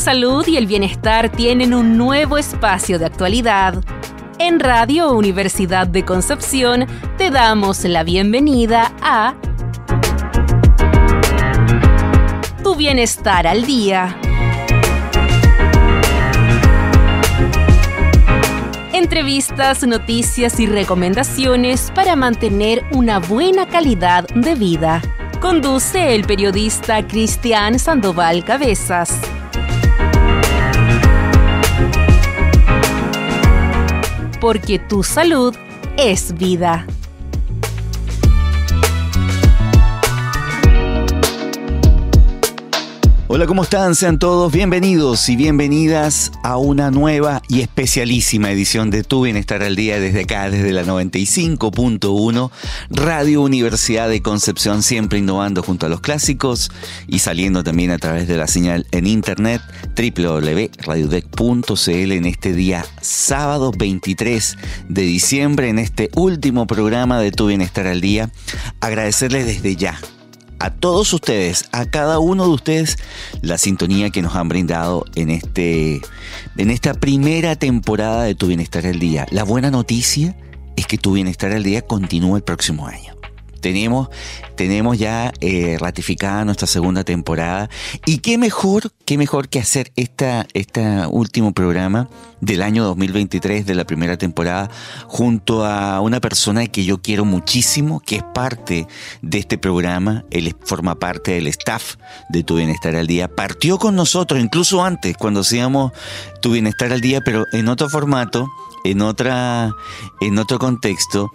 salud y el bienestar tienen un nuevo espacio de actualidad. En Radio Universidad de Concepción te damos la bienvenida a Tu Bienestar al Día. Entrevistas, noticias y recomendaciones para mantener una buena calidad de vida. Conduce el periodista Cristian Sandoval Cabezas. Porque tu salud es vida. Hola, ¿cómo están? Sean todos bienvenidos y bienvenidas a una nueva y especialísima edición de Tu Bienestar al Día desde acá, desde la 95.1, Radio Universidad de Concepción, siempre innovando junto a los clásicos y saliendo también a través de la señal en internet www.radiodec.cl en este día sábado 23 de diciembre, en este último programa de Tu Bienestar al Día. Agradecerles desde ya a todos ustedes, a cada uno de ustedes, la sintonía que nos han brindado en, este, en esta primera temporada de Tu Bienestar al Día. La buena noticia es que Tu Bienestar al Día continúa el próximo año. Tenemos, tenemos ya eh, ratificada nuestra segunda temporada. Y qué mejor, qué mejor que hacer esta, este último programa del año 2023 de la primera temporada junto a una persona que yo quiero muchísimo, que es parte de este programa. Él forma parte del staff de Tu Bienestar al Día. Partió con nosotros, incluso antes, cuando hacíamos Tu Bienestar al Día, pero en otro formato en otra en otro contexto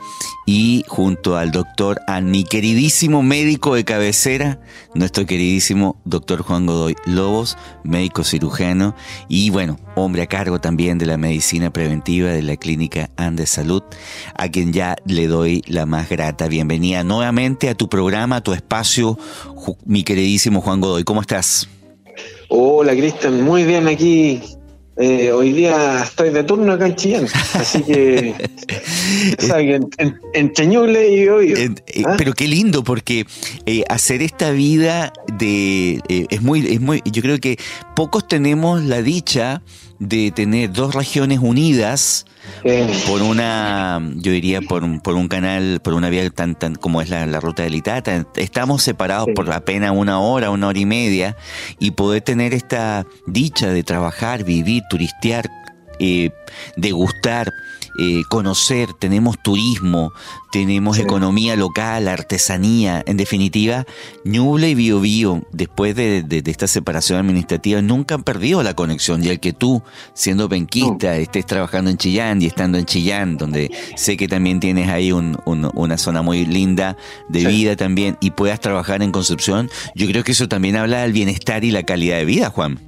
y junto al doctor a mi queridísimo médico de cabecera nuestro queridísimo doctor Juan Godoy Lobos médico cirujano y bueno hombre a cargo también de la medicina preventiva de la clínica Andes Salud a quien ya le doy la más grata bienvenida nuevamente a tu programa a tu espacio mi queridísimo Juan Godoy. Cómo estás Hola Cristian, muy bien aquí eh, hoy día estoy de turno acá en Chillán, así que, en, en, Cheñuble y hoy. Eh, ¿Ah? Pero qué lindo, porque eh, hacer esta vida de es muy, es muy, yo creo que pocos tenemos la dicha de tener dos regiones unidas por una, yo diría, por, por un canal, por una vía tan, tan como es la, ruta del Itata. Estamos separados por apenas una hora, una hora y media, y poder tener esta dicha de trabajar, vivir, turistear, eh, degustar, eh, conocer, tenemos turismo, tenemos economía local, artesanía, en definitiva, Ñuble y Bio Bio, después de, esta separación administrativa, nunca han perdido la conexión, y el que tú, siendo penquista, estés trabajando en Chillán y estando en Chillán, donde sé que también tienes ahí una zona muy linda de vida también, y puedas trabajar en Concepción, yo creo que eso también habla del bienestar y la calidad de vida, Juan.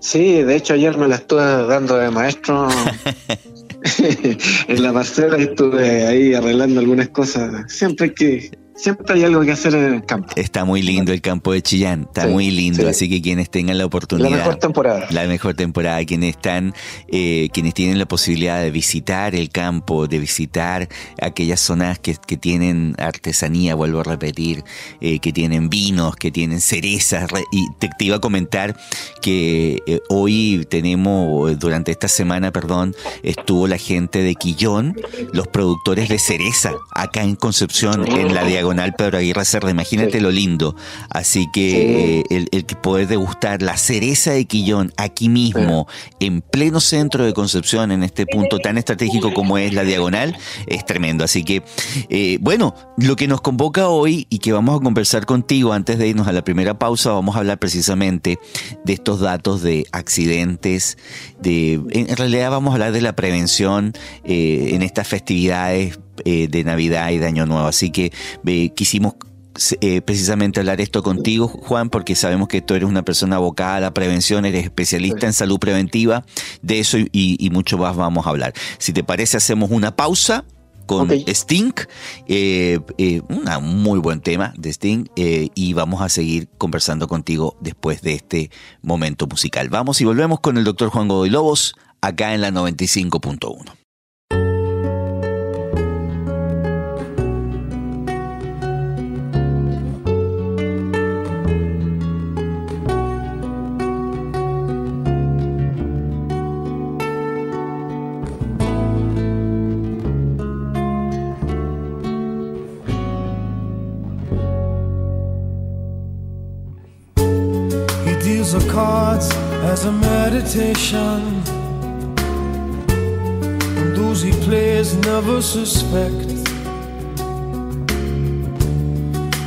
Sí, de hecho ayer me la estuve dando de maestro en la parcela estuve ahí arreglando algunas cosas. Siempre que siempre hay algo que hacer en el campo. Está muy lindo el campo de Chillán, está muy lindo, así que quienes tengan la oportunidad. La mejor temporada. La mejor temporada, quienes están, eh, quienes tienen la posibilidad de visitar el campo, de visitar aquellas zonas que, que tienen artesanía, vuelvo a repetir, eh, que tienen vinos, que tienen cerezas. Y te, iba a comentar que eh, hoy tenemos, durante esta semana, perdón, estuvo la gente de Quillón, los productores de cereza, acá en Concepción, en la diagonal diagonal Pedro Aguirre Cerda. Imagínate lo lindo. Así que eh, el, el, poder degustar la cereza de Quillón aquí mismo, en pleno centro de Concepción, en este punto tan estratégico como es la diagonal, es tremendo. Así que, eh, bueno, lo que nos convoca hoy y que vamos a conversar contigo antes de irnos a la primera pausa, vamos a hablar precisamente de estos datos de accidentes, de, en realidad vamos a hablar de la prevención eh, en estas festividades eh, de Navidad y de Año Nuevo. Así que eh, quisimos eh, precisamente hablar esto contigo, Juan, porque sabemos que tú eres una persona abocada a la prevención, eres especialista en salud preventiva, de eso y, mucho más vamos a hablar. Si te parece, hacemos una pausa con Sting, un muy buen tema de Sting, y vamos a seguir conversando contigo después de este momento musical. Vamos y volvemos con el doctor Juan Godoy Lobos, acá en la 95.1. cards as a meditation. And those he plays never suspect.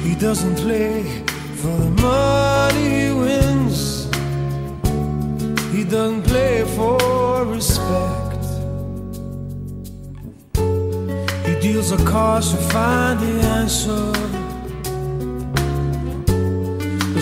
He doesn't play for the money he wins. He doesn't play for respect. He deals a cards to find the answer.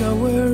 nowhere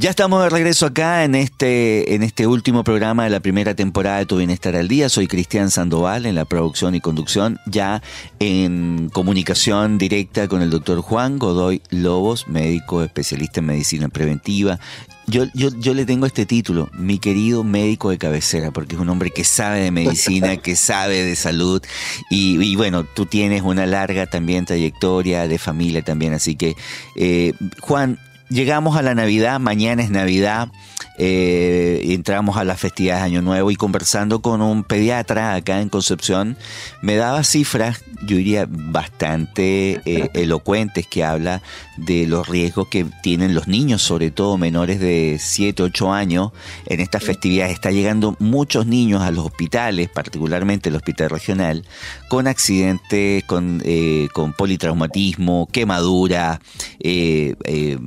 Ya estamos de regreso acá en este, en este último programa de la primera temporada de Tu Bienestar al Día. Soy Cristian Sandoval en la producción y conducción, ya en comunicación directa con el doctor Juan Godoy Lobos, médico especialista en medicina preventiva. Yo, yo, yo le tengo este título, mi querido médico de cabecera, porque es un hombre que sabe de medicina, que sabe de salud y, y bueno, tú tienes una larga también trayectoria de familia también, así que eh, Juan, Llegamos a la Navidad, mañana es Navidad. eh, entramos a las festividades de Año Nuevo y conversando con un pediatra acá en Concepción, me daba cifras, yo diría, bastante eh, elocuentes que habla de los riesgos que tienen los niños, sobre todo menores de 7, 8 años, en estas festividades. Está llegando muchos niños a los hospitales, particularmente el hospital regional, con accidentes, con, eh, con politraumatismo, quemadura, eh, eh,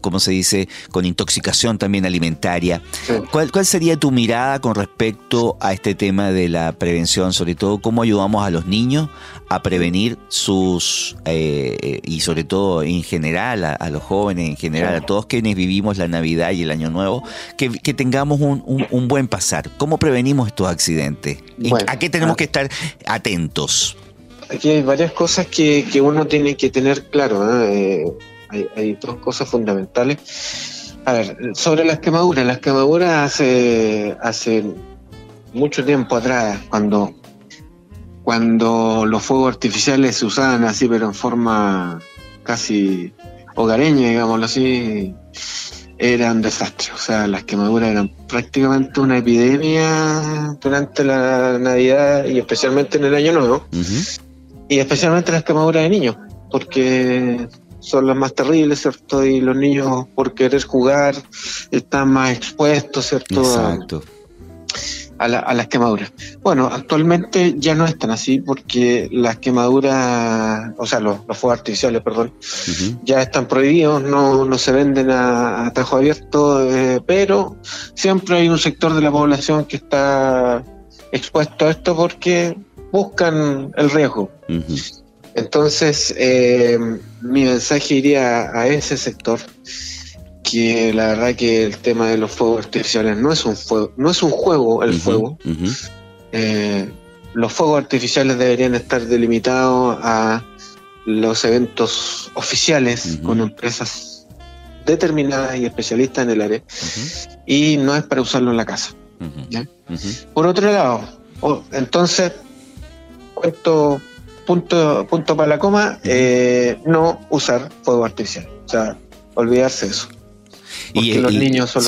¿cómo se dice? Con intoxicación también alimentaria. ¿Cuál, ¿Cuál sería tu mirada con respecto a este tema de la prevención? Sobre todo, ¿cómo ayudamos a los niños a prevenir sus, eh, y sobre todo en general, a, los jóvenes en general, a todos quienes vivimos la Navidad y el Año Nuevo, que, tengamos un, un, buen pasar. ¿Cómo prevenimos estos accidentes? ¿A qué tenemos ah. que estar atentos? Aquí hay varias cosas que, que uno tiene que tener claro. Eh, hay, hay dos cosas fundamentales. A ver, sobre las quemaduras. Las quemaduras hace, hace mucho tiempo atrás, cuando cuando los fuegos artificiales se usaban así, pero en forma casi hogareña, digámoslo así, eran un desastre. O sea, las quemaduras eran prácticamente una epidemia durante la Navidad y especialmente en el Año Nuevo. Y especialmente las quemaduras de niños, porque son las más terribles, ¿cierto? Y los niños, por querer jugar, están más expuestos, ¿cierto? Exacto a, las quemaduras. Bueno, actualmente ya no es tan así porque las quemaduras, o sea, los, fuegos artificiales, perdón, ya están prohibidos, no, no se venden a, a tajo abierto, eh, pero siempre hay un sector de la población que está expuesto a esto porque buscan el riesgo. Entonces, eh, mi mensaje iría a ese sector que la verdad que el tema de los fuegos artificiales no es un fuego, no es un juego el fuego. Eh, los fuegos artificiales deberían estar delimitados a los eventos oficiales con empresas determinadas y especialistas en el área y no es para usarlo en la casa. Por otro lado, entonces, cuento punto, punto para la coma, eh, no usar fuego artificial. O sea, olvidarse de eso y, los niños son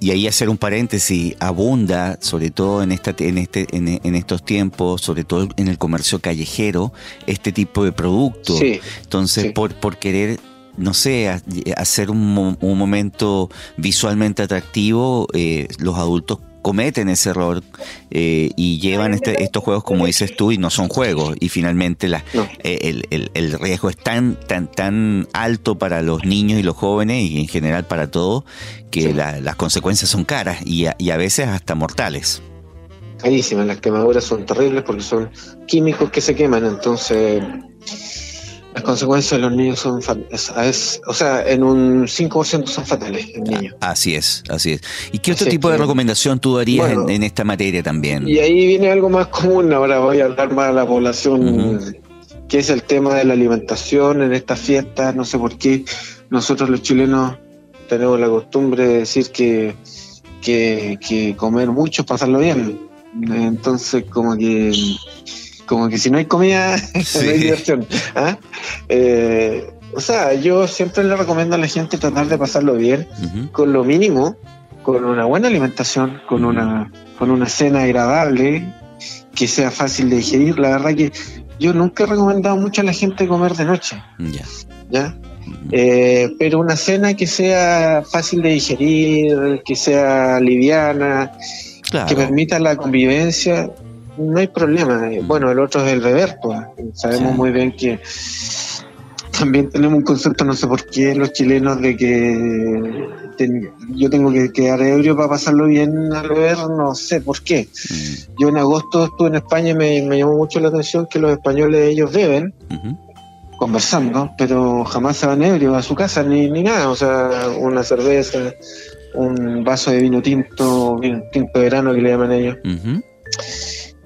y, ahí, hacer un paréntesis, abunda, sobre todo en, esta, en, este, en, estos tiempos, sobre todo en el comercio callejero, este tipo de productos. Entonces, por, por querer no sé, hacer un, un momento visualmente atractivo, eh, los adultos cometen ese error eh, y llevan este, estos juegos, como dices tú, y no son juegos. Y finalmente la, eh, el, riesgo es tan, tan, tan alto para los niños y los jóvenes y en general para todos que las consecuencias son caras y a, y a veces hasta mortales. Carísimas, las quemaduras son terribles porque son químicos que se queman, entonces las consecuencias de los niños son, es, o sea, en un 5% son fatales en niños. Así es, así es. ¿Y qué otro tipo de recomendación tú darías en, esta materia también? Y ahí viene algo más común, ahora voy a hablar más a la población, que es el tema de la alimentación en estas fiestas, no sé por qué nosotros los chilenos tenemos la costumbre de decir que, que, que comer mucho es pasarlo bien. Entonces, como que como que si no hay comida, no hay diversión. ¿ah? Eh, o sea, yo siempre le recomiendo a la gente tratar de pasarlo bien, con lo mínimo, con una buena alimentación, con una, con una cena agradable, que sea fácil de digerir. La verdad que yo nunca he recomendado mucho a la gente comer de noche. ¿Ya? Eh, pero una cena que sea fácil de digerir, que sea liviana, que permita la convivencia no hay problema. Bueno, el otro es el reverto. Pues. Sabemos muy bien que también tenemos un concepto, no sé por qué, los chilenos, de que yo tengo que quedar ebrio para pasarlo bien al beber, no sé por qué. Mm. Yo en agosto estuve en España y me, llamó mucho la atención que los españoles ellos beben. conversando, pero jamás se van ebrios a su casa ni, ni nada, o sea, una cerveza, un vaso de vino tinto, vino tinto de verano que le llaman ellos.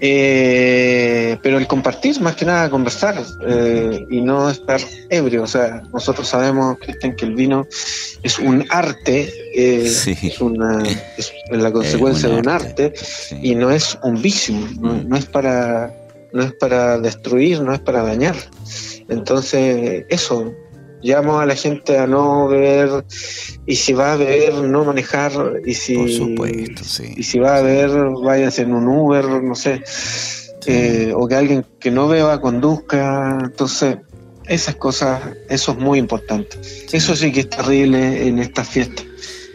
Eh, pero el compartir, más que nada, conversar eh, y no estar ebrio. O sea, nosotros sabemos, Cristian, que el vino es un arte, eh, es, una, es la consecuencia de un arte, y no es un vicio, no, es para, no es para destruir, no es para dañar. Entonces, eso, llamo a la gente a no beber y si va a beber no manejar y si Por supuesto, sí. y si va a beber váyase en un Uber no sé eh, o que alguien que no beba conduzca entonces esas cosas eso es muy importante. Eso sí que es terrible en estas fiestas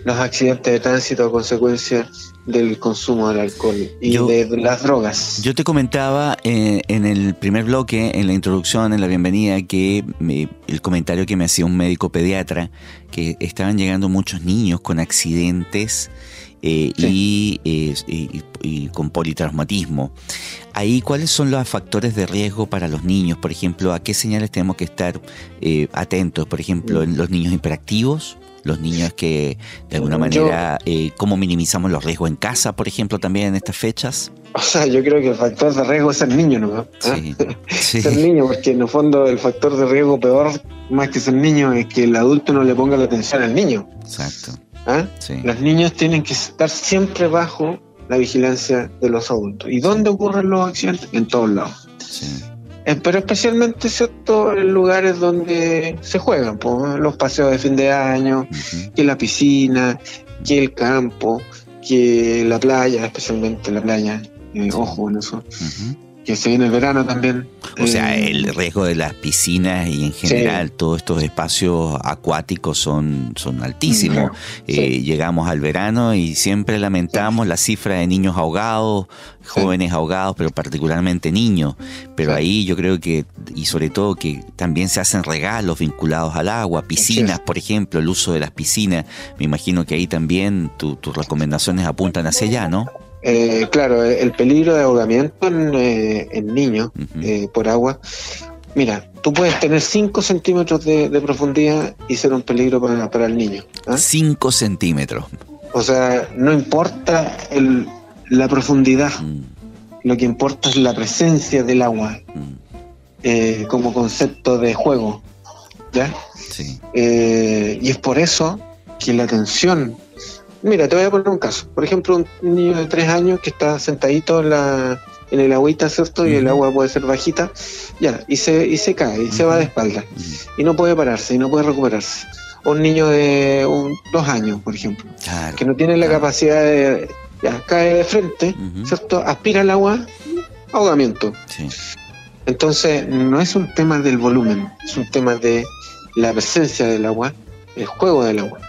los accidentes de tránsito a consecuencia del consumo del alcohol y Yo- de las drogas Yo te comentaba eh, en el primer bloque, en la introducción, en la bienvenida, que me- el comentario que me hacía un médico pediatra, que estaban llegando muchos niños con accidentes eh, y, eh, y- y con politraumatismo. Ahí, ¿cuáles son los factores de riesgo para los niños? Por ejemplo, ¿a qué señales tenemos que estar eh, atentos? Por ejemplo, en los niños hiperactivos, los niños que de alguna Yo- manera, eh, ¿cómo minimizamos los riesgos en casa, por ejemplo, también en estas fechas? O sea, yo creo que el factor de riesgo es ser niño, ¿no? Sí, sí. Ser niño, porque en el fondo el factor de riesgo peor, más que ser niño, es que el adulto no le ponga la atención al niño. Exacto. ¿ah? Sí. Los niños tienen que estar siempre bajo la vigilancia de los adultos. ¿Y dónde ocurren los accidentes? En todos lados. Sí. Eh, Pero especialmente, ¿cierto?, en lugares donde se juegan, pues, los paseos de fin de año, que la piscina, que el campo, que la playa, especialmente la playa. Eh, ojo en eso. Que se viene el verano también. O sea, Eh, el riesgo de las piscinas y en general todos estos espacios acuáticos son, son altísimos. Eh, llegamos al verano y siempre lamentamos la cifra de niños ahogados, jóvenes ahogados, pero particularmente niños. Pero Sí. ahí yo creo que, y sobre todo que también se hacen regalos vinculados al agua, piscinas, por ejemplo, el uso de las piscinas. Me imagino que ahí también tu- tus recomendaciones apuntan hacia allá, ¿no? Eh, claro, el peligro de ahogamiento en, eh, en niños eh, por agua. Mira, tú puedes tener 5 centímetros de, de profundidad y ser un peligro para, para el niño. ¿ah? 5 centímetros. O sea, no importa el- la profundidad, Mm, lo que importa es la presencia del agua mm, eh, como concepto de juego. ¿ya? sí. Eh, y es por eso que la atención. Mira, te voy a poner un caso. Por ejemplo, un niño de tres años que está sentadito en, la, en el agüita, ¿cierto? Y el agua puede ser bajita, ya, y se, y se cae, y se va de espalda, y no puede pararse, y no puede recuperarse. O un niño de un- dos años, por ejemplo, Claro. que no tiene la Claro. capacidad de. Ya, cae de frente. ¿cierto? Aspira el agua, ahogamiento. Sí. Entonces, no es un tema del volumen, es un tema de la presencia del agua, el juego del agua.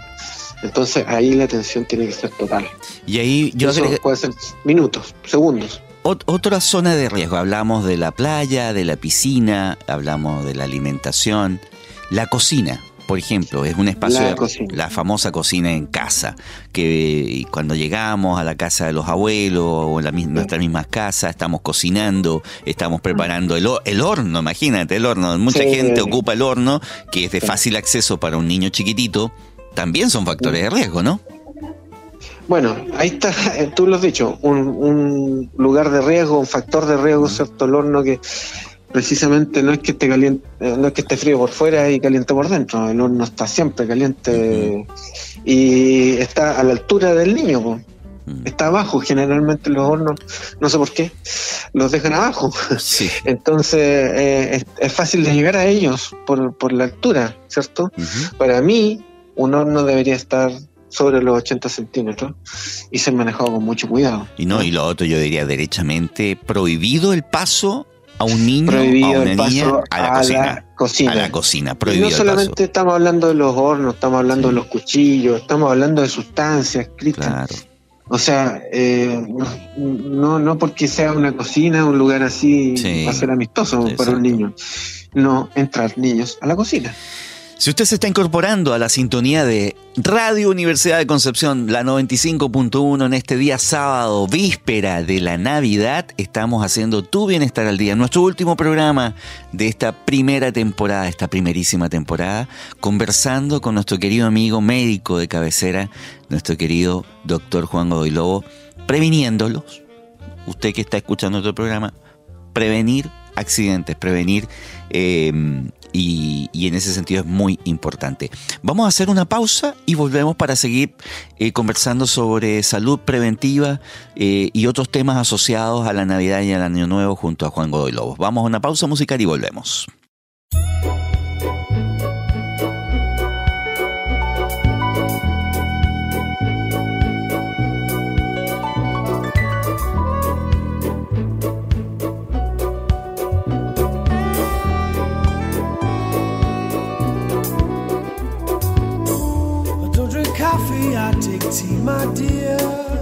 Entonces, ahí la atención tiene que ser total. Y ahí yo Eso agregué- puede ser minutos, segundos. ot- otra zona de riesgo. Hablamos de la playa, de la piscina, hablamos de la alimentación, la cocina. Por ejemplo, es un espacio, La de- cocina. la famosa cocina en casa, que cuando llegamos a la casa de los abuelos o en la mis- nuestras mismas casas, estamos cocinando, estamos preparando el, ho- el horno, imagínate el horno. Mucha Sí. gente ocupa el horno, que es de Sí. fácil acceso para un niño chiquitito, también son factores de riesgo, ¿no? Bueno, ahí está, eh, tú lo has dicho, un, un lugar de riesgo, un factor de riesgo, ¿cierto? El horno que precisamente no es que esté caliente, eh, no es que esté frío por fuera y caliente por dentro, el horno está siempre caliente y está a la altura del niño, po. Está abajo, generalmente los hornos, no sé por qué, los dejan abajo. Sí. Entonces eh, es, es fácil de llegar a ellos por, por la altura, ¿cierto? Para mí, un horno debería estar sobre los 80 centímetros y ser manejado con mucho cuidado. Y no, y lo otro yo diría derechamente prohibido el paso a un niño, a Prohibido una el paso niña, a la cocina. cocina. A la cocina, Y prohibido no el solamente estamos hablando de los hornos, estamos hablando de los cuchillos, estamos hablando de sustancias. Cristian. Claro. O sea, eh, no, no porque sea una cocina, un lugar así, Sí. va a ser amistoso para un niño. No entrar niños a la cocina. Si usted se está incorporando a la sintonía de Radio Universidad de Concepción, la 95.1, en este día sábado, víspera de la Navidad, estamos haciendo Tu Bienestar al Día, nuestro último programa de esta primera temporada, esta primerísima temporada, conversando con nuestro querido amigo médico de cabecera, nuestro querido doctor Juan Godoy Lobo, previniéndolos, usted que está escuchando nuestro programa, prevenir accidentes, prevenir eh, y, y en ese sentido es muy importante. Vamos a hacer una pausa y volvemos para seguir eh, conversando sobre salud preventiva eh, y otros temas asociados a la Navidad y al Año Nuevo junto a Juan Godoy Lobos. Vamos a una pausa musical y volvemos. See, my dear.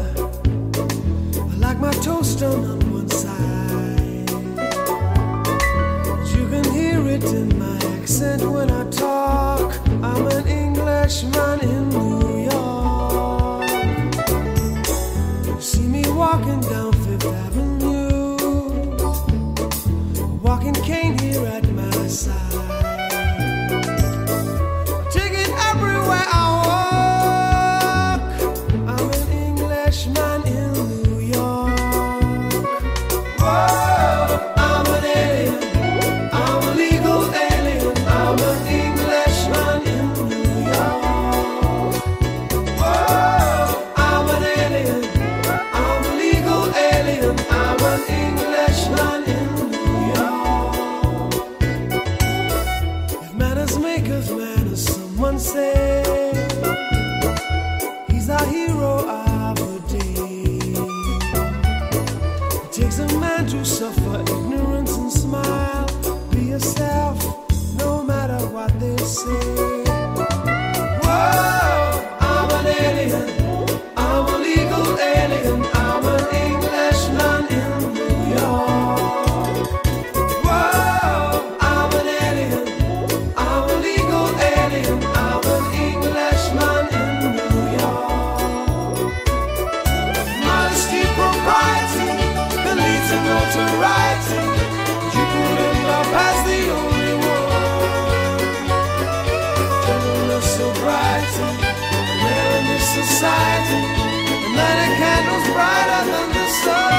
so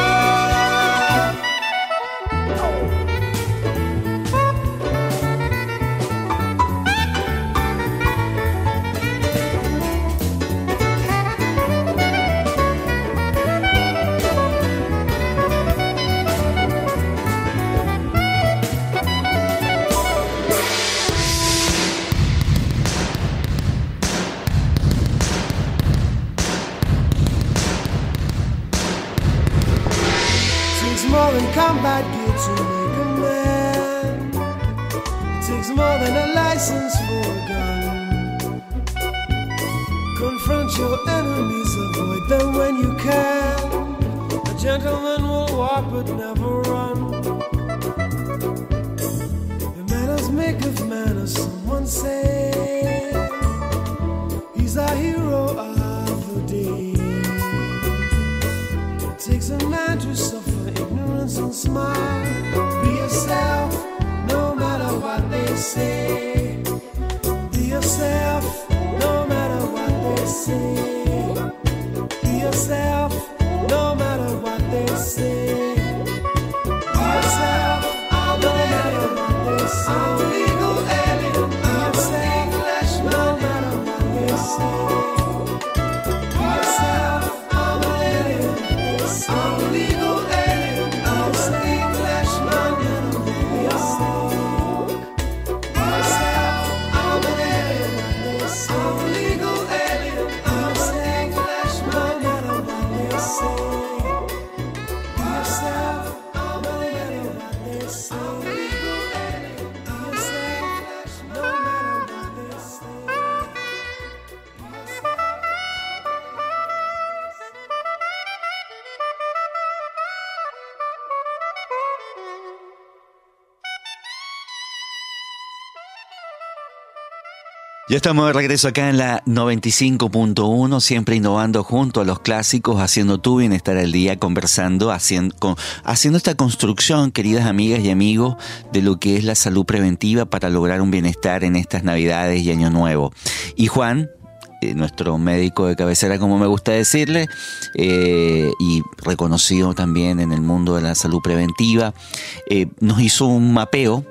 Ya estamos de regreso acá en la 95.1, siempre innovando junto a los clásicos, haciendo tu bienestar al día, conversando, haciendo, esta construcción, queridas amigas y amigos, de lo que es la salud preventiva para lograr un bienestar en estas Navidades y Año Nuevo. Y Juan, eh, nuestro médico de cabecera, como me gusta decirle, eh, y reconocido también en el mundo de la salud preventiva, eh, nos hizo un mapeo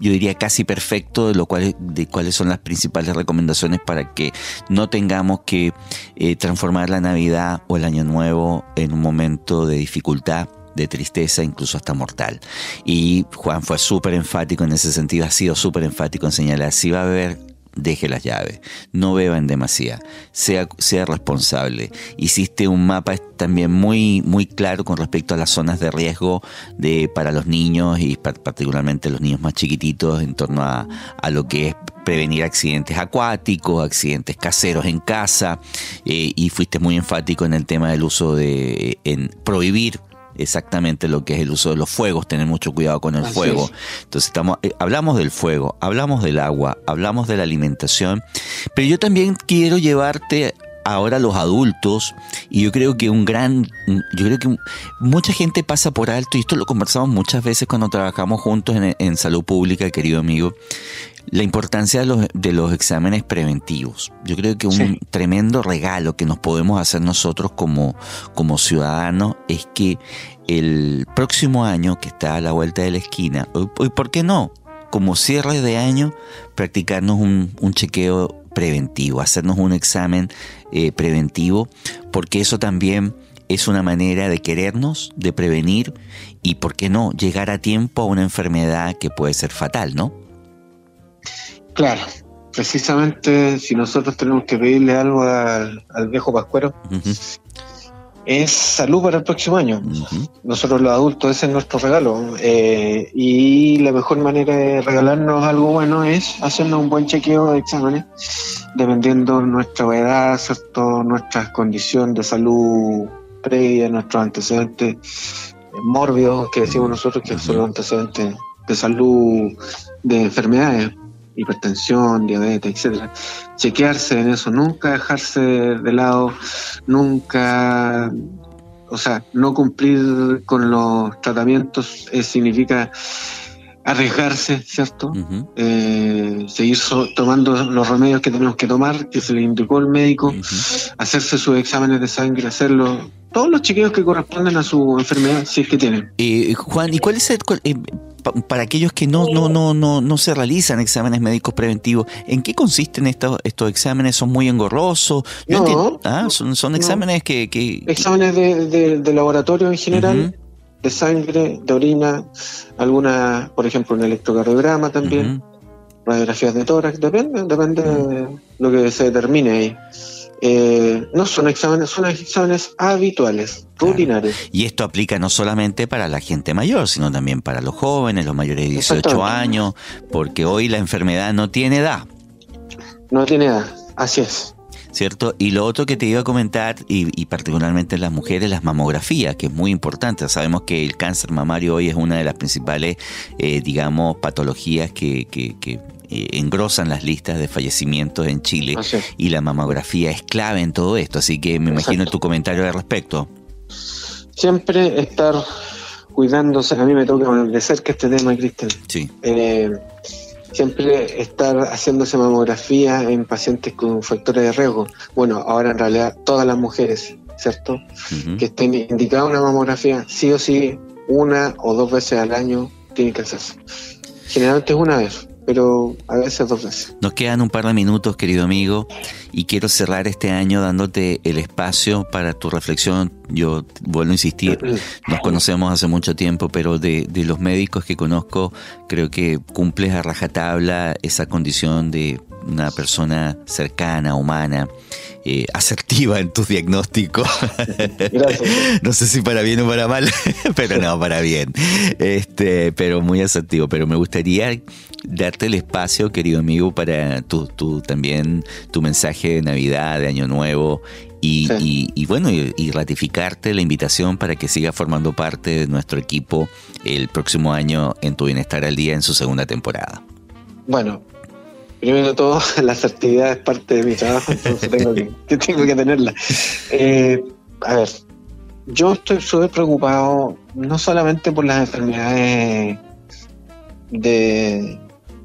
yo diría casi perfecto de lo cual de cuáles son las principales recomendaciones para que no tengamos que eh, transformar la Navidad o el Año Nuevo en un momento de dificultad de tristeza, incluso hasta mortal. Y Juan fue súper enfático en ese sentido, ha sido súper enfático en señalar, si va a haber deje las llaves, no beba en demasía, sea, sea responsable. Hiciste un mapa también muy, muy claro con respecto a las zonas de riesgo de, para los niños y particularmente los niños más chiquititos en torno a, a lo que es prevenir accidentes acuáticos, accidentes caseros en casa, eh, y fuiste muy enfático en el tema del uso de, en prohibir exactamente lo que es el uso de los fuegos, tener mucho cuidado con el fuego. Entonces estamos, eh, hablamos del fuego, hablamos del agua, hablamos de la alimentación, pero yo también quiero llevarte ahora los adultos y yo creo que un gran, yo creo que mucha gente pasa por alto y esto lo conversamos muchas veces cuando trabajamos juntos en, salud pública, querido amigo, la importancia de los, de los exámenes preventivos. Yo creo que un tremendo regalo que nos podemos hacer nosotros como, como ciudadanos es que el próximo año que está a la vuelta de la esquina, y por qué no, como cierre de año, practicarnos un, un chequeo preventivo, hacernos un examen eh, preventivo, porque eso también es una manera de querernos, de prevenir y, ¿por qué no?, llegar a tiempo a una enfermedad que puede ser fatal, ¿no? Claro, precisamente si nosotros tenemos que pedirle algo al, viejo Pascuero, es salud para el próximo año. Nosotros los adultos, ese es nuestro regalo. Eh, y la mejor manera de regalarnos algo bueno es hacernos un buen chequeo de exámenes, dependiendo nuestra edad, ¿cierto? nuestra condición de salud previa, nuestros antecedentes mórbidos, que decimos nosotros que son los antecedentes de salud de enfermedades hipertensión, diabetes, etcétera. Chequearse en eso, nunca dejarse de lado, nunca, o sea, no cumplir con los tratamientos eh, significa arriesgarse, ¿cierto? Eh, seguir tomando los remedios que tenemos que tomar, que se le indicó el médico, hacerse sus exámenes de sangre, hacerlo, todos los chequeos que corresponden a su enfermedad, si es que tienen. Eh, Juan, ¿y cuál es el, para aquellos que no, no, no, no, no se realizan exámenes médicos preventivos, ¿en qué consisten estos, estos exámenes? ¿Son muy engorrosos? no, ah, son, son exámenes que, que, Exámenes de, laboratorio en general, de sangre, de orina, alguna, por ejemplo, un electrocardiograma también, radiografías de tórax, depende, depende de lo que se determine ahí. Eh, no son exámenes, son exámenes habituales, rutinarios. Y esto aplica no solamente para la gente mayor, sino también para los jóvenes, los mayores de 18 años, porque hoy la enfermedad no tiene edad. No tiene edad, así es. ¿Cierto? Y lo otro que te iba a comentar, y, particularmente en las mujeres, las mamografías, que es muy importante. Sabemos que el cáncer mamario hoy es una de las principales, eh, digamos, patologías que, que, que engrosan las listas de fallecimientos en Chile y la mamografía es clave en todo esto, así que me imagino tu comentario al respecto. Siempre estar cuidándose, a mí me toca de cerca este tema, Cristian. Sí. Eh, siempre estar haciéndose mamografía en pacientes con factores de riesgo. Bueno, ahora en realidad todas las mujeres, ¿cierto? Que estén indicadas una mamografía, sí o sí, una o dos veces al año tienen que hacerse. Generalmente es una vez pero a veces dos veces. Nos quedan un par de minutos, querido amigo, y quiero cerrar este año dándote el espacio para tu reflexión. Yo vuelvo a insistir, nos conocemos hace mucho tiempo, pero de, de los médicos que conozco, creo que cumples a rajatabla esa condición de una persona cercana, humana, eh, asertiva en tus diagnósticos. Gracias. no sé si para bien o para mal, pero no, para bien. Este, pero muy asertivo. Pero me gustaría darte el espacio, querido amigo, para tu, tu también tu mensaje de Navidad, de Año Nuevo y, bueno, y, ratificarte la invitación para que siga formando parte de nuestro equipo el próximo año en Tu Bienestar al Día en su segunda temporada. Bueno, primero de todo, la asertividad es parte de mi trabajo, entonces tengo que, tengo que tenerla. Eh, a ver, yo estoy súper preocupado no solamente por las enfermedades de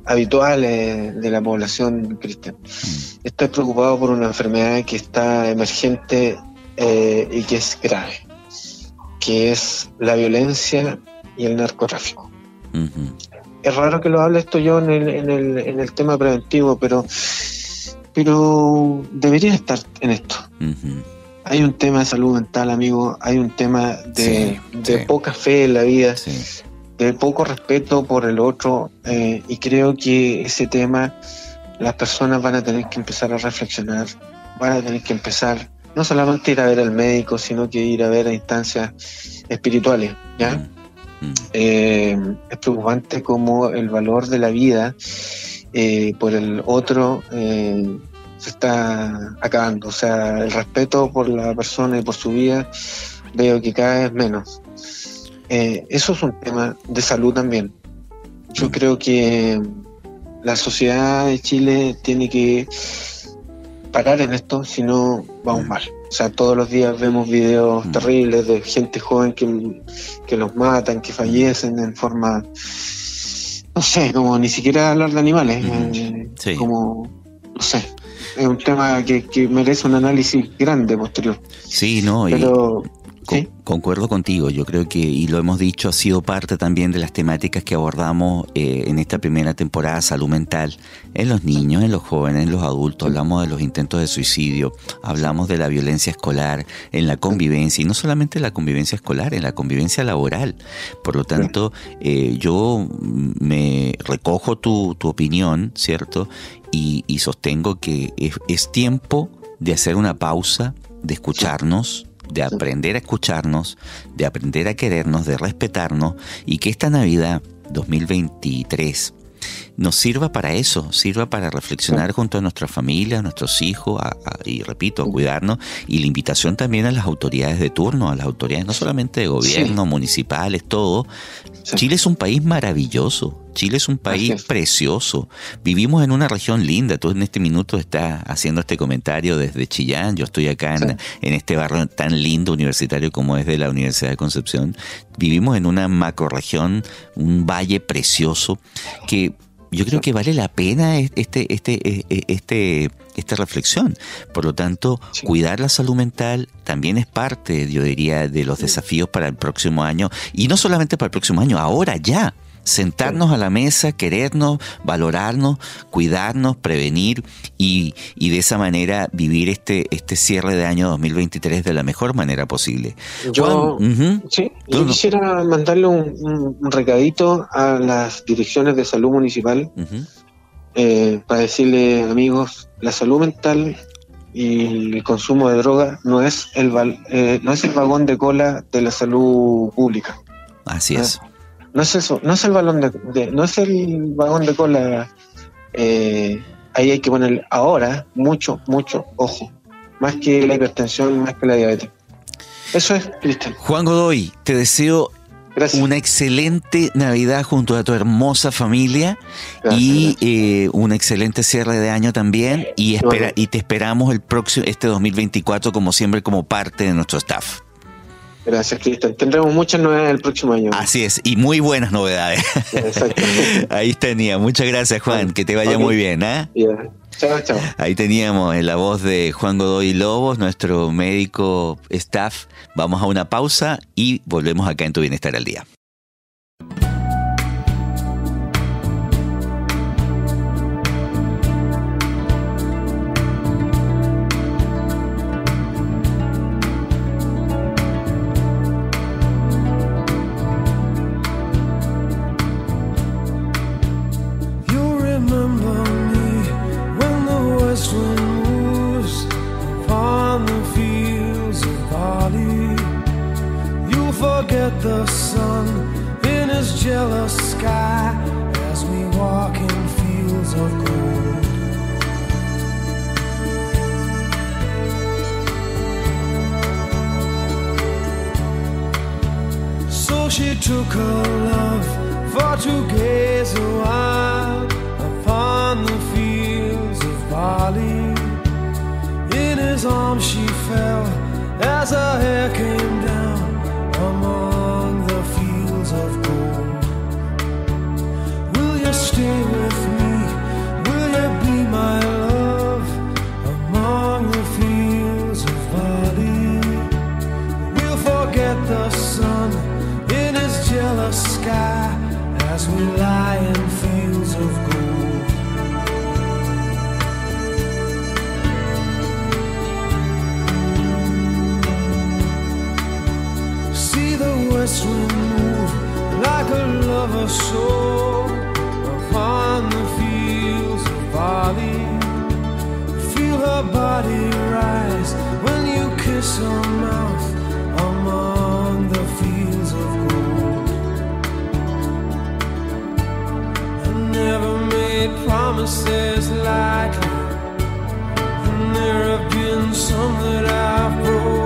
habituales de la población cristiana. Mm. Estoy preocupado por una enfermedad que está emergente eh, y que es grave, que es la violencia y el narcotráfico es raro que lo hable esto yo en el, en el, en el tema preventivo, pero, pero debería estar en esto. Hay un tema de salud mental, amigo, hay un tema de, poca fe en la vida, de poco respeto por el otro, eh, y creo que ese tema las personas van a tener que empezar a reflexionar, van a tener que empezar no solamente ir a ver al médico, sino que ir a ver a instancias espirituales, ¿ya? Eh, es preocupante como el valor de la vida eh, por el otro eh, se está acabando. O sea, el respeto por la persona y por su vida veo que cada vez menos. Eso es un tema de salud también. Yo creo que la sociedad de Chile tiene que parar en esto, si no vamos mal. O sea, todos los días vemos videos terribles de gente joven que, que los matan, que fallecen en forma, no sé, como ni siquiera hablar de animales, eh, como, no sé, es un tema que, que, merece un análisis grande posterior. Sí, no, Pero, concuerdo contigo, yo creo que, y lo hemos dicho, ha sido parte también de las temáticas que abordamos eh, en esta primera temporada, salud mental, en los niños, en los jóvenes, en los adultos, hablamos de los intentos de suicidio, hablamos de la violencia escolar, en la convivencia, y no solamente la convivencia escolar, en la convivencia laboral. Por lo tanto, eh, yo me recojo tu, tu opinión, ¿cierto? Y, sostengo que es tiempo de hacer una pausa, de escucharnos, de aprender a escucharnos, de aprender a querernos, de respetarnos y que esta Navidad 2023 nos sirva para eso, sirva para reflexionar junto a nuestra familia, a nuestros hijos, y repito, a cuidarnos, y la invitación también a las autoridades de turno, a las autoridades no solamente de gobierno, municipales, todo. Chile es un país maravilloso, Chile es un país precioso. Vivimos en una región linda. Tú en este minuto estás haciendo este comentario desde Chillán. Yo estoy acá en, en, este barrio tan lindo universitario como es de la Universidad de Concepción. Vivimos en una macroregión, un valle precioso que yo creo que vale la pena este, este, e, e, este, esta reflexión. Por lo tanto, cuidar la salud mental también es parte, yo diría, de los desafíos para el próximo año. Y no solamente para el próximo año, ahora ya sentarnos a la mesa, querernos, valorarnos, cuidarnos, prevenir y, de esa manera vivir este, este cierre de año 2023 de la mejor manera posible. Yo, quisiera mandarle un, recadito a las direcciones de salud municipal eh, para decirle, amigos, la salud mental y el consumo de droga no es el, eh, no es el vagón de cola de la salud pública. Así es. No es eso, no es el balón de, no es el vagón de cola. Eh, ahí hay que poner ahora mucho, mucho ojo. Más que la hipertensión, más que la diabetes. Eso es, Cristian. Juan Godoy, te deseo una excelente Navidad junto a tu hermosa familia y eh, un excelente cierre de año también y espera y te esperamos el próximo este 2024 como siempre como parte de nuestro staff. Gracias, Cristian. Tendremos muchas novedades el próximo año. Así es, y muy buenas novedades. Ahí tenía. Muchas gracias, Juan. Que te vaya muy bien. ¿eh? Chao, chao. Ahí teníamos en la voz de Juan Godoy Lobos, nuestro médico staff. Vamos a una pausa y volvemos acá en Tu Bienestar al Día. forget the sun in his jealous sky as we walk in fields of gold. So she took her love for to gaze a while upon the fields of barley. In his arms she fell as her hair came down among the fields of gold. Will you stay with me? Will you be my love among the fields of? We'll forget the sun in his jealous sky as we lie. soul upon the fields of Bali. Feel her body rise when you kiss her mouth among the fields of gold. I never made promises lightly, and there have been some that I've broken.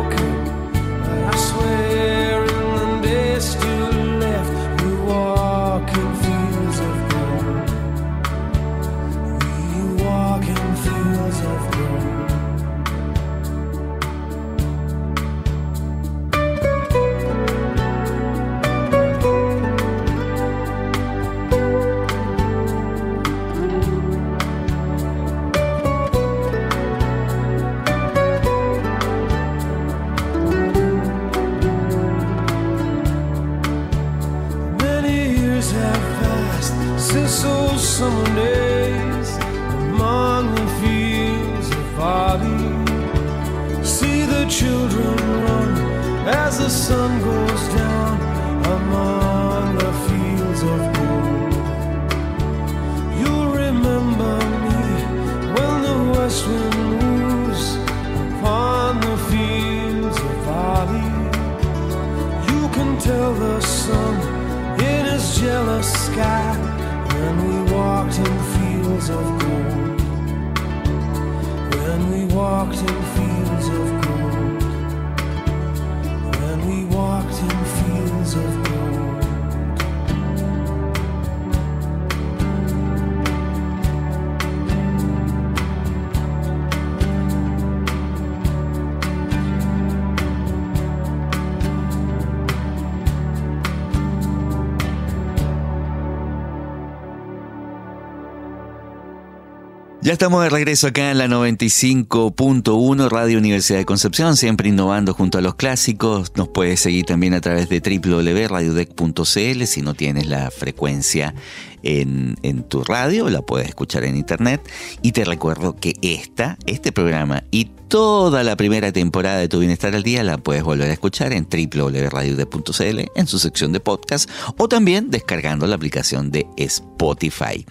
Ya estamos de regreso acá en la 95.1 Radio Universidad de Concepción, siempre innovando junto a los clásicos. Nos puedes seguir también a través de www.radiodec.cl si no tienes la frecuencia en, tu radio, la puedes escuchar en internet. Y te recuerdo que esta, este programa y toda la primera temporada de Tu Bienestar al Día la puedes volver a escuchar en www.radiode.cl en su sección de podcast o también descargando la aplicación de Spotify.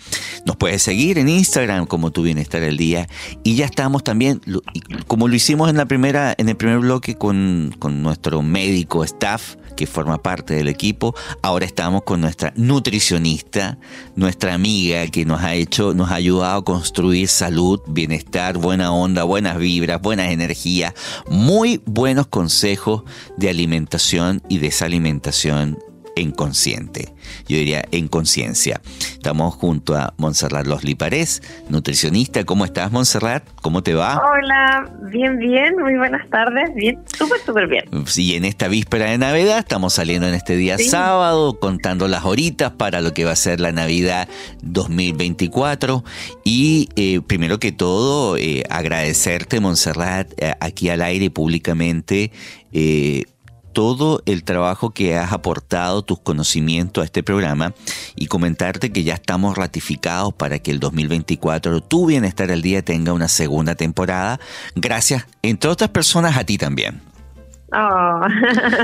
Nos puedes seguir en Instagram como Tu Bienestar al Día y ya estamos también, como lo hicimos en la primera, en el primer bloque con, con nuestro médico staff que forma parte del equipo. Ahora estamos con nuestra nutricionista, nuestra amiga que nos ha hecho, nos ha ayudado a construir salud, bienestar, buena onda, buenas vibras, buenas energías, muy buenos consejos de alimentación y desalimentación en consciente. Yo diría en conciencia. Estamos junto a Montserrat Losli Parés, nutricionista. ¿Cómo estás, Montserrat? ¿Cómo te va? Hola, bien, bien. Muy buenas tardes. Bien, súper, súper bien. Sí, en esta víspera de Navidad estamos saliendo en este día sí. sábado, contando las horitas para lo que va a ser la Navidad 2024. Y eh, primero que todo, eh, agradecerte, Montserrat, eh, aquí al aire públicamente. Eh, todo el trabajo que has aportado, tus conocimientos a este programa y comentarte que ya estamos ratificados para que el 2024 Tu Bienestar al Día tenga una segunda temporada. Gracias, entre otras personas, a ti también. Oh.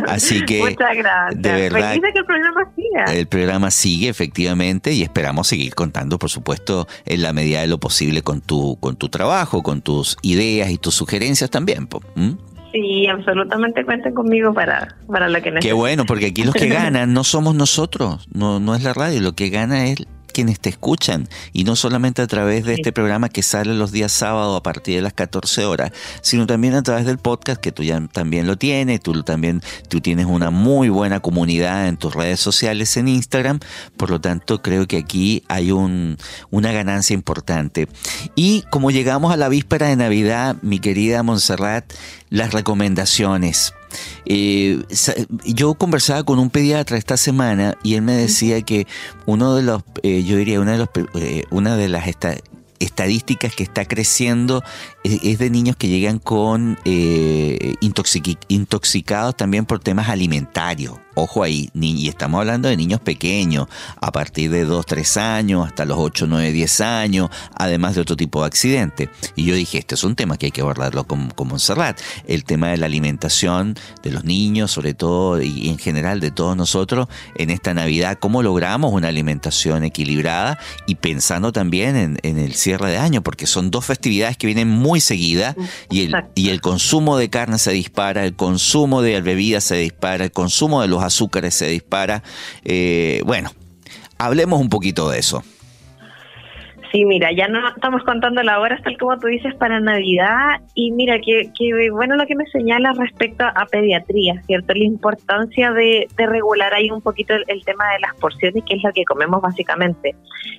Así que, muchas gracias. de verdad, que el programa siga. el programa sigue efectivamente y esperamos seguir contando, por supuesto, en la medida de lo posible con tu, con tu trabajo, con tus ideas y tus sugerencias también. ¿Mm? Sí, absolutamente cuenten conmigo para, para lo que necesiten. Qué bueno, porque aquí los que ganan no somos nosotros, no, no es la radio, lo que gana es quienes te escuchan y no solamente a través de este programa que sale los días sábados a partir de las 14 horas, sino también a través del podcast que tú ya también lo tienes, tú también tú tienes una muy buena comunidad en tus redes sociales en Instagram, por lo tanto creo que aquí hay un, una ganancia importante. Y como llegamos a la víspera de Navidad, mi querida Montserrat, las recomendaciones. Eh, yo conversaba con un pediatra esta semana y él me decía que uno de los, eh, yo diría, una de, los, eh, una de las esta- estadísticas que está creciendo es, de niños que llegan con eh, intoxicados también por temas alimentarios. Ojo ahí, y estamos hablando de niños pequeños, a partir de 2, 3 años hasta los 8, 9, 10 años, además de otro tipo de accidente. Y yo dije, este es un tema que hay que abordarlo con, con Montserrat, el tema de la alimentación de los niños, sobre todo y en general de todos nosotros en esta Navidad, cómo logramos una alimentación equilibrada y pensando también en, en el cierre de año, porque son dos festividades que vienen muy seguidas y el, y el consumo de carne se dispara, el consumo de bebidas se dispara, el consumo de los azúcares se dispara. Eh, bueno, hablemos un poquito de eso. Sí, mira, ya no estamos contando la hora, tal como tú dices, para Navidad. Y mira, que, que bueno lo que me señala respecto a pediatría, ¿cierto? La importancia de, de regular ahí un poquito el, el tema de las porciones, que es lo que comemos básicamente.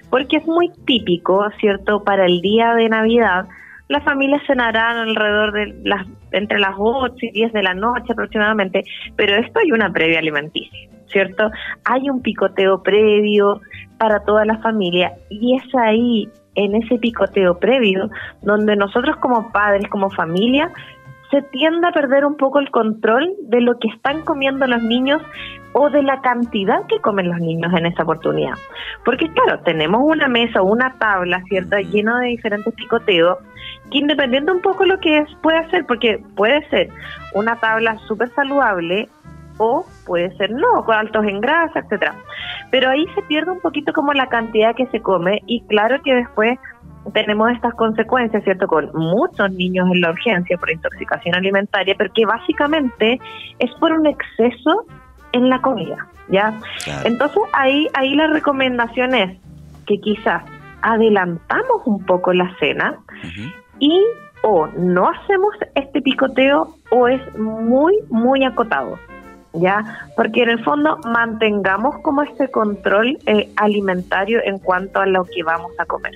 Porque es muy típico, ¿cierto? Para el día de Navidad, las familias cenarán alrededor de las entre las 8 y 10 de la noche aproximadamente, pero esto hay una previa alimenticia, ¿cierto? Hay un picoteo previo para toda la familia y es ahí, en ese picoteo previo, donde nosotros como padres, como familia, se tiende a perder un poco el control de lo que están comiendo los niños o de la cantidad que comen los niños en esa oportunidad. Porque claro, tenemos una mesa o una tabla, ¿cierto?, llena de diferentes picoteos, que independiente un poco lo que es, puede hacer, porque puede ser una tabla súper saludable o puede ser no, con altos en grasa, etcétera. Pero ahí se pierde un poquito como la cantidad que se come y claro que después tenemos estas consecuencias, ¿cierto? Con muchos niños en la urgencia por intoxicación alimentaria, pero que básicamente es por un exceso en la comida, ¿ya? Entonces ahí, ahí la recomendación es que quizás adelantamos un poco la cena y o no hacemos este picoteo o es muy, muy acotado. ¿ya? Porque en el fondo mantengamos como este control eh, alimentario en cuanto a lo que vamos a comer.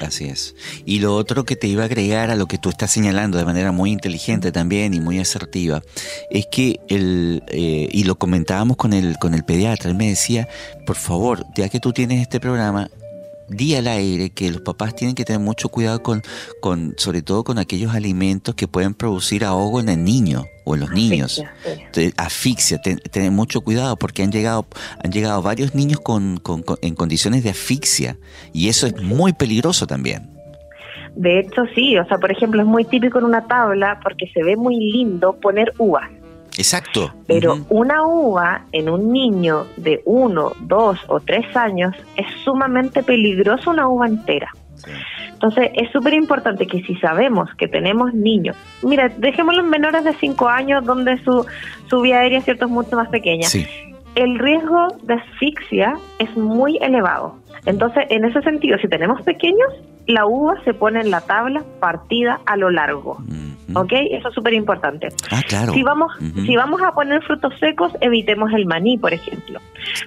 Así, es. Y lo otro que te iba a agregar a lo que tú estás señalando de manera muy inteligente también y muy asertiva, es que el, eh, y lo comentábamos con el, con el pediatra, él me decía, por favor, ya que tú tienes este programa, di al aire que los papás tienen que tener mucho cuidado con, con sobre todo con aquellos alimentos que pueden producir ahogo en el niño o en los niños. Asfixia, tener mucho cuidado porque han llegado, han llegado varios niños con, con, en condiciones de asfixia y eso es muy peligroso también. De hecho, sí, o sea, por ejemplo, es muy típico en una tabla porque se ve muy lindo poner uvas Exacto. Pero una uva en un niño de uno, dos o tres años es sumamente peligroso una uva entera. Entonces es súper importante que si sabemos que tenemos niños, mira, dejémoslo en menores de cinco años donde su, su vía aérea cierto es mucho más pequeña. El riesgo de asfixia es muy elevado. Entonces, en ese sentido, si tenemos pequeños, la uva se pone en la tabla partida a lo largo. ¿Ok? Eso es súper importante. Ah, claro. Si vamos, si vamos a poner frutos secos, evitemos el maní, por ejemplo.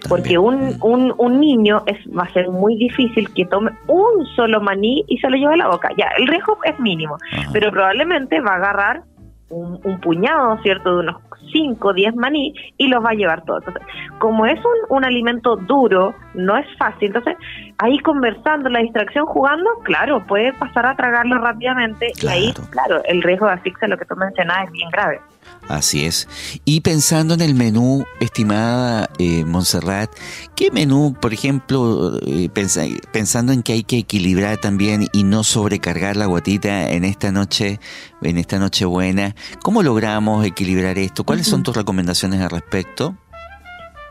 Porque un, un, un, niño es, va a ser muy difícil que tome un solo maní y se lo lleve a la boca. Ya, el riesgo es mínimo, pero probablemente va a agarrar un, un, puñado, ¿cierto?, de unos 5, 10 maní y los va a llevar todos. Entonces, como es un, un alimento duro, no es fácil. Entonces, ahí conversando, la distracción jugando, claro, puede pasar a tragarlo rápidamente y ahí, claro, el riesgo de asfixia, lo que tú mencionabas, es bien grave. Así es. Y pensando en el menú, estimada eh, Montserrat, ¿qué menú, por ejemplo, eh, pensando en que hay que equilibrar también y no sobrecargar la guatita en esta noche, en esta noche buena, cómo logramos equilibrar esto? ¿Cuáles son tus recomendaciones al respecto?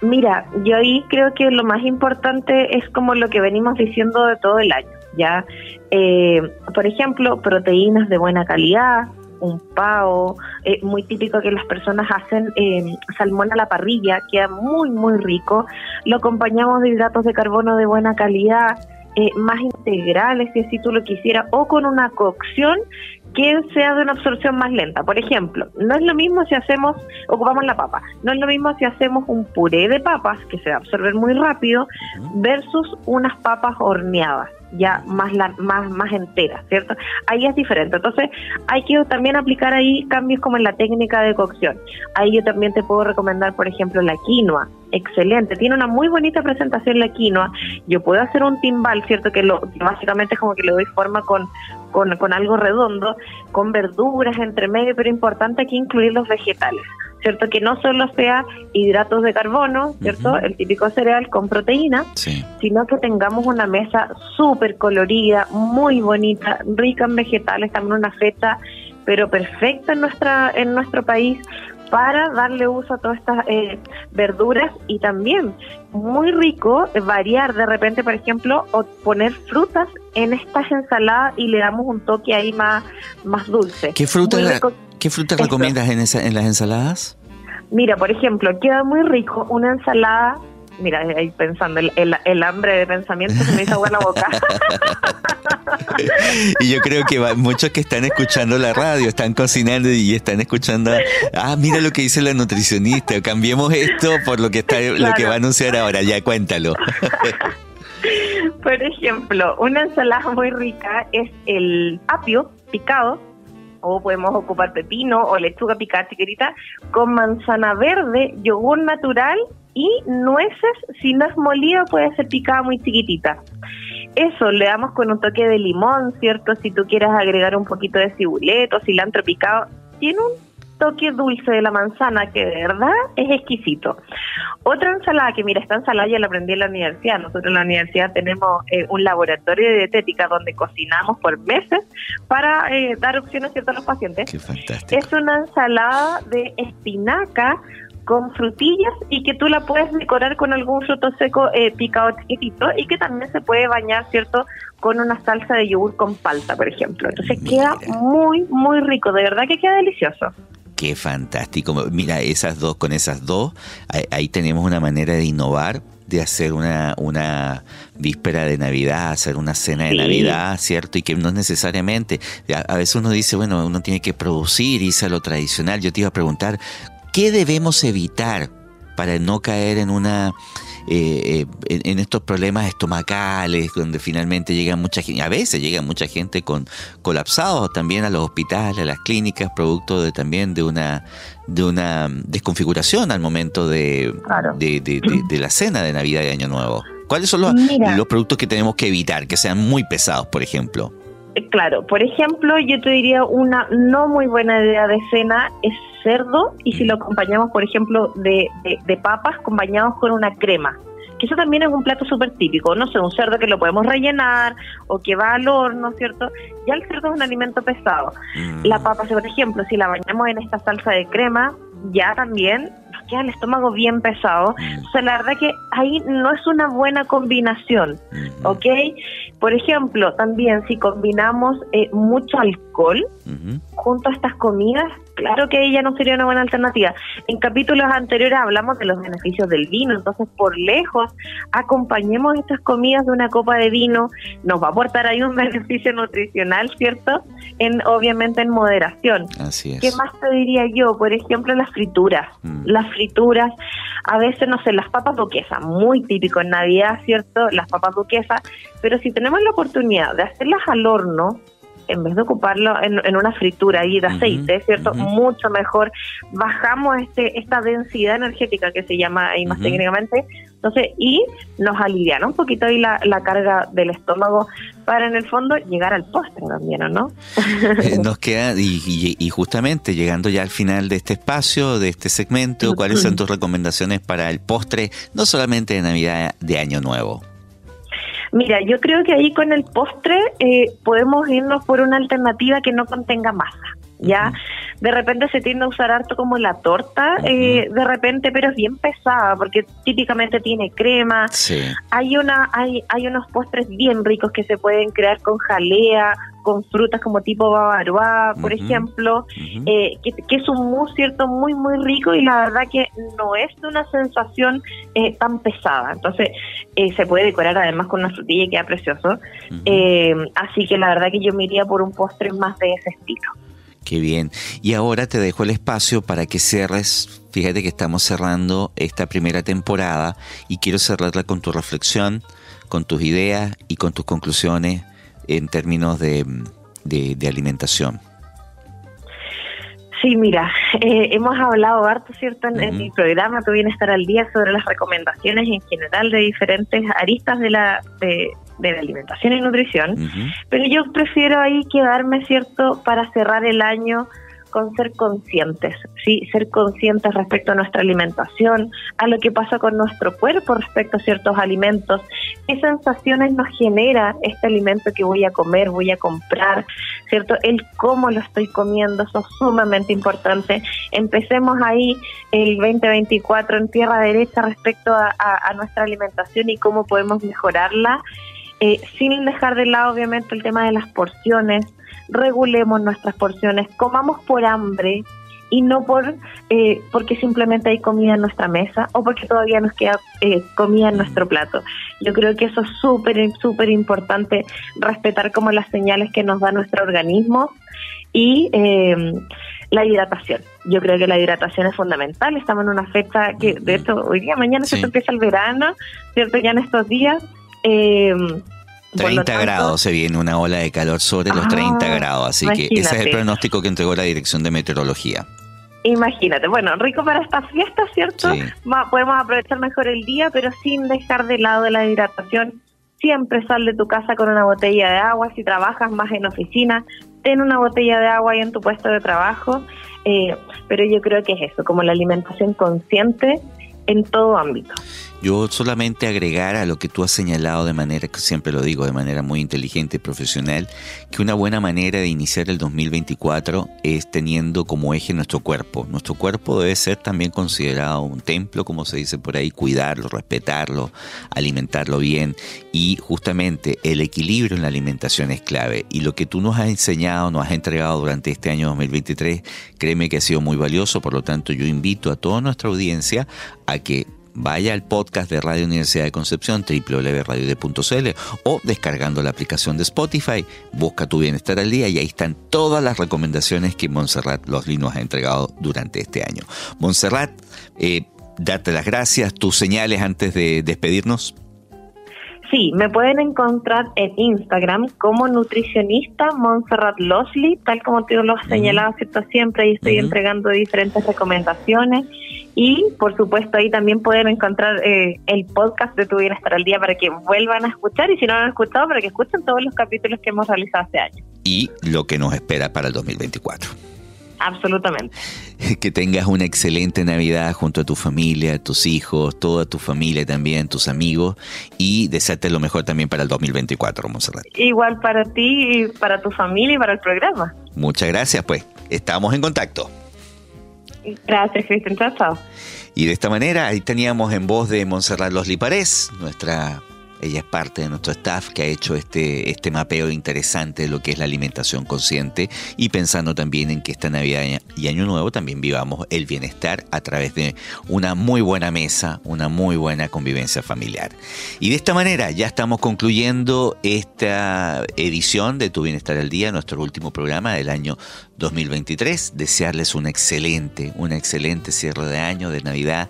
Mira, yo ahí creo que lo más importante es como lo que venimos diciendo de todo el año, ¿ya? Eh, por ejemplo, proteínas de buena calidad, un pavo, eh, muy típico que las personas hacen eh, salmón a la parrilla, queda muy, muy rico. Lo acompañamos de hidratos de carbono de buena calidad, eh, más integrales, si así tú lo quisieras, o con una cocción que sea de una absorción más lenta. Por ejemplo, no es lo mismo si hacemos, ocupamos la papa, no es lo mismo si hacemos un puré de papas, que se va a absorber muy rápido, versus unas papas horneadas ya más, la, más, más entera, ¿cierto? Ahí es diferente. Entonces, hay que también aplicar ahí cambios como en la técnica de cocción. Ahí yo también te puedo recomendar, por ejemplo, la quinoa. Excelente, tiene una muy bonita presentación la quinoa. Yo puedo hacer un timbal, ¿cierto? Que lo, básicamente es como que le doy forma con, con, con algo redondo, con verduras entre medio, pero importante aquí incluir los vegetales. ¿Cierto? Que no solo sea hidratos de carbono, ¿cierto? El típico cereal con proteína, sino que tengamos una mesa súper colorida, muy bonita, rica en vegetales, también una fecha, pero perfecta en, nuestra, en nuestro país para darle uso a todas estas eh, verduras y también muy rico variar de repente, por ejemplo, o poner frutas en estas ensaladas y le damos un toque ahí más, más dulce. ¿Qué frutas ¿Qué frutas recomiendas en, esa, en las ensaladas? Mira, por ejemplo, queda muy rico una ensalada mira, ahí pensando, el, el, hambre de pensamiento se me hizo agua la boca. y yo creo que muchos que están escuchando la radio, están cocinando y están escuchando, ah, mira lo que dice la nutricionista, cambiemos esto por lo que está, lo que va a anunciar ahora, ya cuéntalo. por ejemplo, una ensalada muy rica es el apio picado, o podemos ocupar pepino o lechuga picada chiquitita con manzana verde, yogur natural y nueces, si no es molida puede ser picada muy chiquitita. eso, le damos con un toque de limón, ¿cierto? Si tú quieres agregar un poquito de cibuleto, cilantro picado, tiene un toque dulce de la manzana que de verdad es exquisito. Otra ensalada que, mira, esta ensalada ya la aprendí en la universidad. Nosotros en la universidad tenemos eh, un laboratorio de dietética donde cocinamos por meses para eh, dar opciones a los pacientes. Qué fantástico. Es una ensalada de espinaca con frutillas y que tú la puedes decorar con algún fruto seco eh, picado chiquitito y que también se puede bañar, ¿cierto? Con una salsa de yogur con palta, por ejemplo. Entonces queda muy, muy rico. De verdad que queda delicioso. Qué fantástico. Mira, esas dos, con esas dos, ahí, tenemos una manera de innovar, de hacer una, una víspera de Navidad, hacer una cena de Navidad, ¿cierto? Y que no necesariamente, a, veces uno dice, bueno, uno tiene que producir, irse a lo tradicional. Yo te iba a preguntar, ¿qué debemos evitar para no caer en una eh, eh, en, estos problemas estomacales, donde finalmente llega mucha gente, a veces llega mucha gente con colapsados también a los hospitales, a las clínicas, producto de también de una de una desconfiguración al momento de, de, la cena de Navidad y Año Nuevo. ¿Cuáles son los, los productos que tenemos que evitar, que sean muy pesados, por ejemplo? Eh, claro, por ejemplo, yo te diría una no muy buena idea de cena es cerdo y si lo acompañamos, por ejemplo, de, de, papas, acompañados con una crema. Que eso también es un plato súper típico, no sé, un cerdo que lo podemos rellenar o que va al horno, ¿cierto? Ya el cerdo es un alimento pesado. Mm. La papa, por ejemplo, si la bañamos en esta salsa de crema, ya también queda el estómago bien pesado. Mm. O sea, la verdad que ahí no es una buena combinación, mm-hmm. ¿ok? Por ejemplo, también si combinamos eh, mucho alcohol junto a estas comidas, claro que ella no sería una buena alternativa. En capítulos anteriores hablamos de los beneficios del vino, entonces por lejos acompañemos estas comidas de una copa de vino, nos va a aportar ahí un beneficio nutricional, ¿cierto? En obviamente en moderación. Así es. ¿Qué más te diría yo? Por ejemplo, las frituras. Mm. Las frituras, a veces no sé, las papas duquesas, muy típico en Navidad, ¿cierto? Las papas duquesas, pero si tenemos la oportunidad de hacerlas al horno, en vez de ocuparlo en, una fritura ahí de aceite, ¿cierto? Mucho mejor. Bajamos este esta densidad energética que se llama ahí más técnicamente, entonces, y nos alivian un poquito ahí la, carga del estómago para en el fondo llegar al postre también, ¿o no? Eh, nos queda, y, y, justamente llegando ya al final de este espacio, de este segmento, ¿cuáles son tus recomendaciones para el postre, no solamente de Navidad, de Año Nuevo? Mira, yo creo que ahí con el postre eh, podemos irnos por una alternativa que no contenga masa. ¿ya? De repente se tiende a usar harto como la torta, eh, de repente, pero es bien pesada, porque típicamente tiene crema. Hay, una, hay, hay unos postres bien ricos que se pueden crear con jalea, con frutas como tipo bavarois, por ejemplo, eh, que, es un mousse, ¿cierto? Muy, muy rico y la verdad que no es una sensación eh, tan pesada. Entonces, se puede decorar además con una frutilla y queda precioso. así que la verdad que yo me iría por un postre más de ese estilo. Qué bien. Y ahora te dejo el espacio para que cierres. Fíjate que estamos cerrando esta primera temporada y quiero cerrarla con tu reflexión, con tus ideas y con tus conclusiones en términos de, alimentación. Sí, mira, eh, hemos hablado harto, ¿cierto?, en, mi programa Tu Bienestar al Día sobre las recomendaciones en general de diferentes aristas de la, de la alimentación y nutrición, pero yo prefiero ahí quedarme, ¿cierto?, para cerrar el año con ser conscientes, ¿sí? Ser conscientes respecto a nuestra alimentación, a lo que pasa con nuestro cuerpo respecto a ciertos alimentos, qué sensaciones nos genera este alimento que voy a comer, voy a comprar, ¿cierto? El cómo lo estoy comiendo, eso es sumamente importante. Empecemos ahí el 2024 en tierra derecha respecto a nuestra alimentación y cómo podemos mejorarla eh, sin dejar de lado obviamente el tema de las porciones, regulemos nuestras porciones, comamos por hambre y no por eh, porque simplemente hay comida en nuestra mesa o porque todavía nos queda eh, comida en nuestro plato. Yo creo que eso es súper, súper importante, respetar como las señales que nos da nuestro organismo y la hidratación. Yo creo que la hidratación es fundamental. Estamos en una fecha que, de hecho, hoy día, mañana se empieza el verano, ¿cierto? Ya en estos días. Eh, 30 grados se viene una ola de calor sobre los 30 ah, grados, así que ese es el pronóstico que entregó la Dirección de Meteorología. Imagínate, bueno, rico para esta fiesta, ¿cierto? podemos aprovechar mejor el día, pero sin dejar de lado la hidratación siempre sal de tu casa con una botella de agua. Si trabajas más en oficina, ten una botella de agua ahí en tu puesto de trabajo. Eh, pero yo creo que es eso, como la alimentación consciente en todo ámbito. Yo solamente agregar a lo que tú has señalado de manera, que siempre lo digo, de manera muy inteligente y profesional, que una buena manera de iniciar el 2024 es teniendo como eje nuestro cuerpo. Nuestro cuerpo debe ser también considerado un templo, como se dice por ahí, cuidarlo, respetarlo, alimentarlo bien y justamente el equilibrio en la alimentación es clave. Y lo que tú nos has enseñado, nos has entregado durante este año 2023, créeme que ha sido muy valioso, por lo tanto yo invito a toda nuestra audiencia a que vaya al podcast de Radio Universidad de Concepción, www.radiode.cl o descargando la aplicación de Spotify, busca tu bienestar al día y ahí están todas las recomendaciones que Montserrat Los nos ha entregado durante este año. Montserrat, eh, darte las gracias, tus señales antes de despedirnos. Sí, me pueden encontrar en Instagram como nutricionista Montserrat Losley, tal como tú lo has señalado ¿cierto? siempre, y estoy entregando diferentes recomendaciones. Y por supuesto ahí también pueden encontrar eh, el podcast de Tu Bienestar al Día para que vuelvan a escuchar y si no lo han escuchado, para que escuchen todos los capítulos que hemos realizado este año. Y lo que nos espera para el 2024. Absolutamente. Que tengas una excelente Navidad junto a tu familia, tus hijos, toda tu familia también, tus amigos y desearte lo mejor también para el 2024, Monserrat. Igual para ti, y para tu familia y para el programa. Muchas gracias, pues. Estamos en contacto. Gracias, Cristian. Chao, chao. Y de esta manera, ahí teníamos en voz de Monserrat Los Liparés, nuestra ella es parte de nuestro staff que ha hecho este, este mapeo interesante de lo que es la alimentación consciente y pensando también en que esta Navidad y Año Nuevo también vivamos el bienestar a través de una muy buena mesa, una muy buena convivencia familiar. Y de esta manera ya estamos concluyendo esta edición de Tu Bienestar al Día, nuestro último programa del año 2023. Desearles un excelente, un excelente cierre de año, de Navidad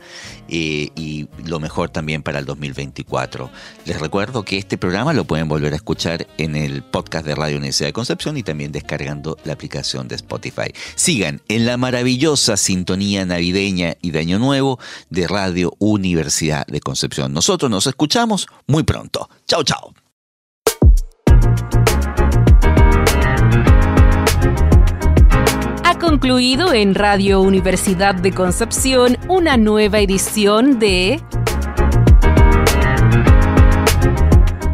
eh, y lo mejor también para el 2024. Les recuerdo que este programa lo pueden volver a escuchar en el podcast de Radio Universidad de Concepción y también descargando la aplicación de Spotify. Sigan en la maravillosa sintonía navideña y de Año Nuevo de Radio Universidad de Concepción. Nosotros nos escuchamos muy pronto. Chao, chao. Concluido en Radio Universidad de Concepción una nueva edición de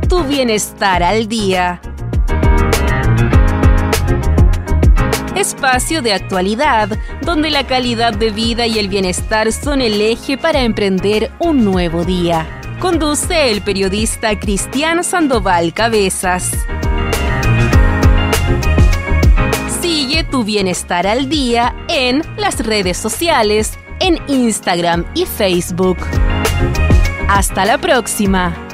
Tu bienestar al día. Espacio de actualidad donde la calidad de vida y el bienestar son el eje para emprender un nuevo día. Conduce el periodista Cristian Sandoval Cabezas. Sigue tu bienestar al día en las redes sociales, en Instagram y Facebook. Hasta la próxima.